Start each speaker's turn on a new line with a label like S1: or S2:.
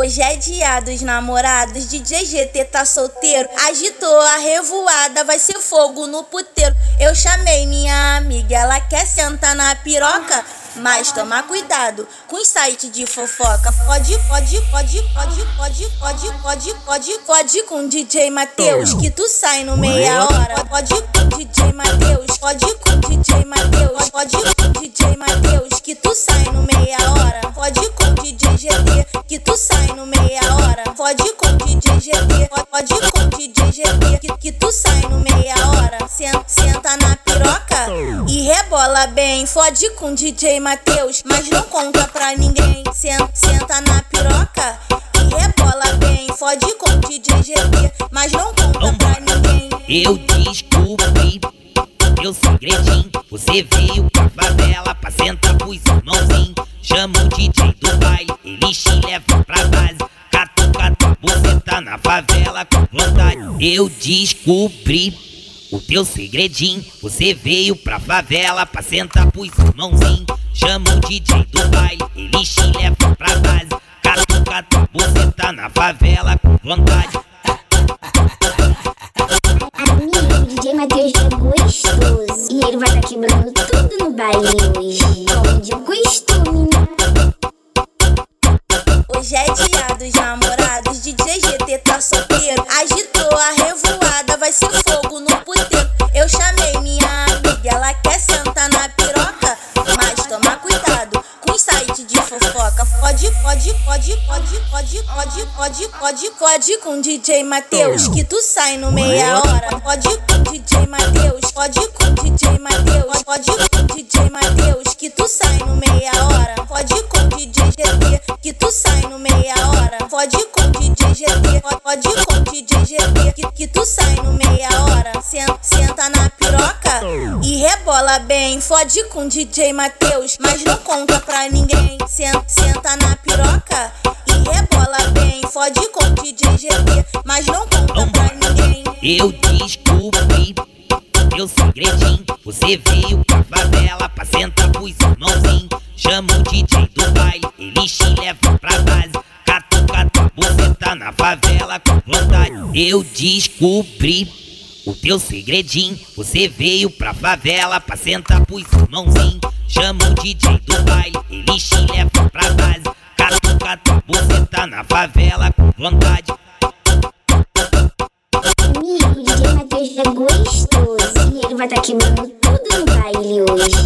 S1: Hoje é dia dos namorados, DJ GT tá solteiro. Agitou a revoada, vai ser fogo no puteiro. Eu chamei minha amiga, ela quer sentar na piroca. Mas toma cuidado com o site de fofoca. Pode, pode, pode, pode, pode, pode, pode, pode, pode com DJ Matheus, que tu sai no meia hora. Pode com DJ Matheus, pode com DJ Matheus, pode com DJ GT, que tu sai no meia hora. Pode com DJ GT, pode com DJ GT, que, que tu sai no meia hora. Senta, senta na piroca e rebola bem. Fode com DJ Matheus, mas não conta pra ninguém. Senta, senta na piroca e rebola bem. Fode com DJ GT, mas não conta pra ninguém.
S2: Eu descobri meu segredinho. Você veio pra favela pra sentar pros irmãozinhos. Chama o DJ do baile, ele te leva pra base. Catuca, você tá na favela com vontade. Eu descobri o teu segredinho. Você veio pra favela pra sentar pros irmãozinhos. Chama o DJ do baile, ele te leva pra base. Catuca, você tá na favela com vontade.
S3: DJ Matheus é gostoso. E ele vai tá quebrando tudo no baile hoje.
S1: Tá solteiro. Agitou a revoada, vai ser fogo no puteiro. Eu chamei minha amiga, ela quer sentar na piroca. Mas toma cuidado com site de fofoca. Pode, pode, pode, pode, pode, pode, pode, pode, pode com DJ Matheus, que tu sai no meia hora. Pode com DJ Matheus, pode com DJ Matheus, pode com DJ Matheus, que tu sai no meia hora. Pode com DJ GT, que tu sai no Pode com DJ GT, que, que tu sai no meia hora. Senta, senta na piroca e rebola bem. Fode com DJ Matheus, mas não conta pra ninguém. Senta, senta na piroca e rebola bem. Fode com DJ GT, mas não conta pra ninguém.
S2: Eu descobri meu segredinho. Você veio pra favela pra sentar pros favela com vontade. Eu descobri o teu segredinho. Você veio pra favela pra sentar pros irmãozinhos. Chama o DJ do baile, ele te leva pra base. Catuca, você tá na favela com vontade.
S3: Amigo, DJ Matheus é gostoso. E ele vai tá quebrando tudo no baile hoje.